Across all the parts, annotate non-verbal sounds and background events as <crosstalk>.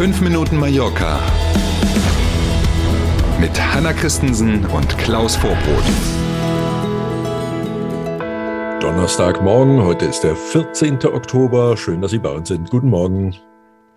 5 Minuten Mallorca mit Hanna Christensen und Klaus Vorbrot. Donnerstagmorgen, heute ist der 14. Oktober. Schön, dass Sie bei uns sind. Guten Morgen.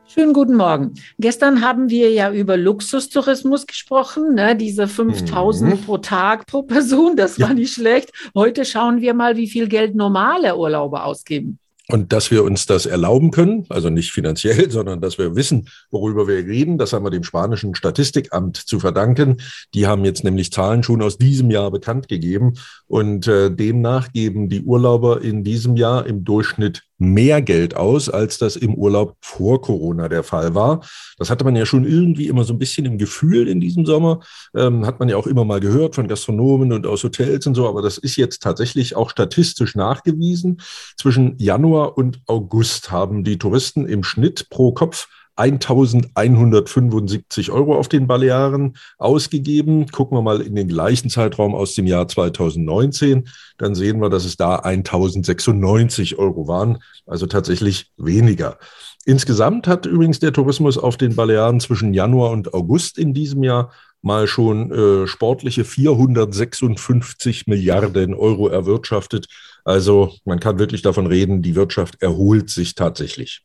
Schönen guten Morgen. Gestern haben wir ja über Luxustourismus gesprochen, ne? diese 5000 mhm. pro Tag pro Person, das war ja. nicht schlecht. Heute schauen wir mal, wie viel Geld normale Urlauber ausgeben. Und dass wir uns das erlauben können, also nicht finanziell, <laughs> sondern dass wir wissen, worüber wir reden, das haben wir dem spanischen Statistikamt zu verdanken. Die haben jetzt nämlich Zahlen schon aus diesem Jahr bekannt gegeben. Und äh, demnach geben die Urlauber in diesem Jahr im Durchschnitt mehr Geld aus, als das im Urlaub vor Corona der Fall war. Das hatte man ja schon irgendwie immer so ein bisschen im Gefühl in diesem Sommer. Ähm, hat man ja auch immer mal gehört von Gastronomen und aus Hotels und so. Aber das ist jetzt tatsächlich auch statistisch nachgewiesen. Zwischen Januar und August haben die Touristen im Schnitt pro Kopf 1175 Euro auf den Balearen ausgegeben. Gucken wir mal in den gleichen Zeitraum aus dem Jahr 2019, dann sehen wir, dass es da 1096 Euro waren, also tatsächlich weniger. Insgesamt hat übrigens der Tourismus auf den Balearen zwischen Januar und August in diesem Jahr mal schon äh, sportliche 456 Milliarden Euro erwirtschaftet. Also man kann wirklich davon reden, die Wirtschaft erholt sich tatsächlich.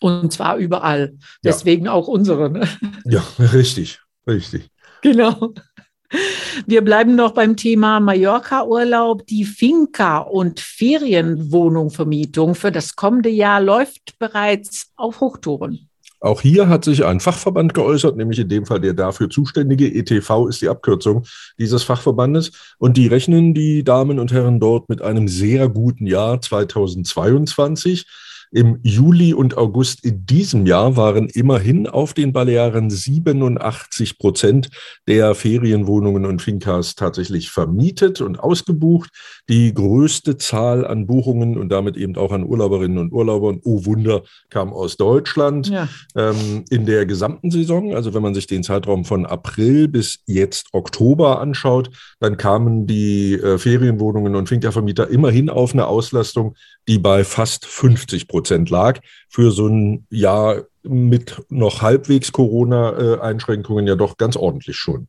Und zwar überall. Deswegen ja. auch unsere. Ne? Ja, richtig, richtig. Genau. Wir bleiben noch beim Thema Mallorca-Urlaub. Die Finca- und Ferienwohnungvermietung für das kommende Jahr läuft bereits auf Hochtouren. Auch hier hat sich ein Fachverband geäußert, nämlich in dem Fall der dafür zuständige. ETV ist die Abkürzung dieses Fachverbandes. Und die rechnen die Damen und Herren dort mit einem sehr guten Jahr 2022. Im Juli und August in diesem Jahr waren immerhin auf den Balearen 87 Prozent der Ferienwohnungen und Fincas tatsächlich vermietet und ausgebucht. Die größte Zahl an Buchungen und damit eben auch an Urlauberinnen und Urlaubern, oh Wunder, kam aus Deutschland. Ja. Ähm, in der gesamten Saison, also wenn man sich den Zeitraum von April bis jetzt Oktober anschaut, dann kamen die äh, Ferienwohnungen und Finca-Vermieter immerhin auf eine Auslastung, die bei fast 50 Prozent Prozent lag. Für so ein Jahr mit noch halbwegs Corona-Einschränkungen ja doch ganz ordentlich schon.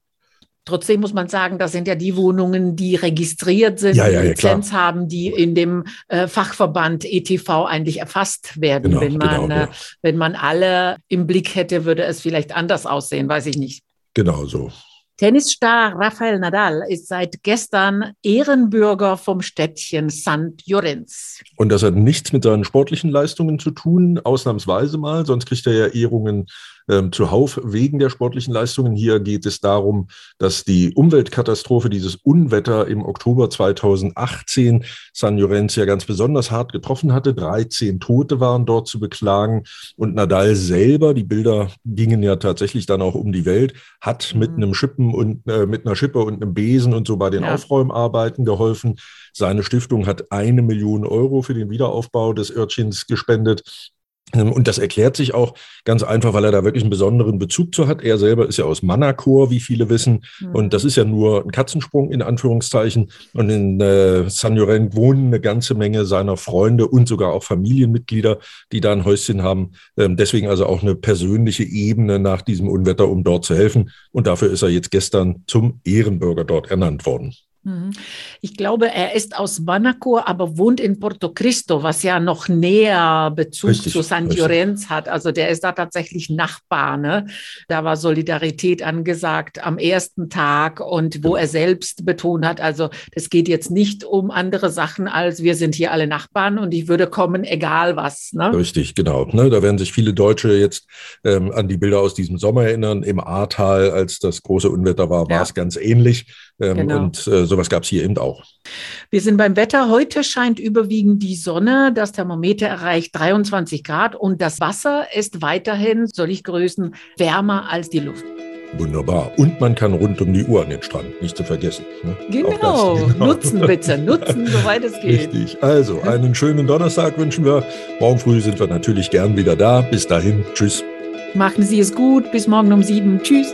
Trotzdem muss man sagen, das sind ja die Wohnungen, die registriert sind, ja, ja, die Lizenz ja, haben, die in dem äh, Fachverband ETV eigentlich erfasst werden. Genau, wenn, man, genau, äh, wenn man alle im Blick hätte, würde es vielleicht anders aussehen, weiß ich nicht. Genau so. Tennisstar Rafael Nadal ist seit gestern Ehrenbürger vom Städtchen St. Jorenz. Und das hat nichts mit seinen sportlichen Leistungen zu tun, ausnahmsweise mal, sonst kriegt er ja Ehrungen ähm, zuhauf wegen der sportlichen Leistungen. Hier geht es darum, dass die Umweltkatastrophe, dieses Unwetter im Oktober 2018 San Llorenz ja ganz besonders hart getroffen hatte. 13 Tote waren dort zu beklagen. Und Nadal selber, die Bilder gingen ja tatsächlich dann auch um die Welt, hat mhm. mit einem Schippen und äh, mit einer Schippe und einem Besen und so bei den ja. Aufräumarbeiten geholfen. Seine Stiftung hat eine Million Euro für den Wiederaufbau des Örtchens gespendet. Ähm, und das erklärt sich auch ganz einfach, weil er da wirklich einen besonderen Bezug zu hat. Er selber ist ja aus Manacor, wie viele wissen. Mhm. Und das ist ja nur ein Katzensprung in Anführungszeichen. Und in äh, San Llorent wohnen eine ganze Menge seiner Freunde und sogar auch Familienmitglieder, die da ein Häuschen haben. Ähm, deswegen also auch eine persönliche Ebene nach diesem Unwetter, um dort zu helfen. Und dafür ist er jetzt gestern zum Ehrenbürger dort ernannt worden. Mhm. Ich glaube, er ist aus Monaco, aber wohnt in Porto Cristo, was ja noch näher Bezug richtig, zu San Llorenz hat. Also der ist da tatsächlich Nachbar. Ne? Da war Solidarität angesagt am ersten Tag und wo ja. er selbst betont hat, also es geht jetzt nicht um andere Sachen als wir sind hier alle Nachbarn und ich würde kommen, egal was. Ne? Richtig, genau. Ne? Da werden sich viele Deutsche jetzt ähm, an die Bilder aus diesem Sommer erinnern. Im Ahrtal, als das große Unwetter war, war ja. es ganz ähnlich. Ähm, genau. Und äh, sowas gab es hier eben auch. Wir sind beim Wetter. Heute scheint überwiegend die Sonne. Das Thermometer erreicht 23 Grad und das Wasser ist weiterhin, soll ich grüßen, wärmer als die Luft. Wunderbar. Und man kann rund um die Uhr an den Strand, nicht zu vergessen. Ne? Genau. <laughs> genau. nutzen bitte, nutzen, soweit es geht. Richtig. Also, einen schönen Donnerstag wünschen wir. Morgen früh sind wir natürlich gern wieder da. Bis dahin, tschüss. Machen Sie es gut. Bis morgen um sieben. Tschüss.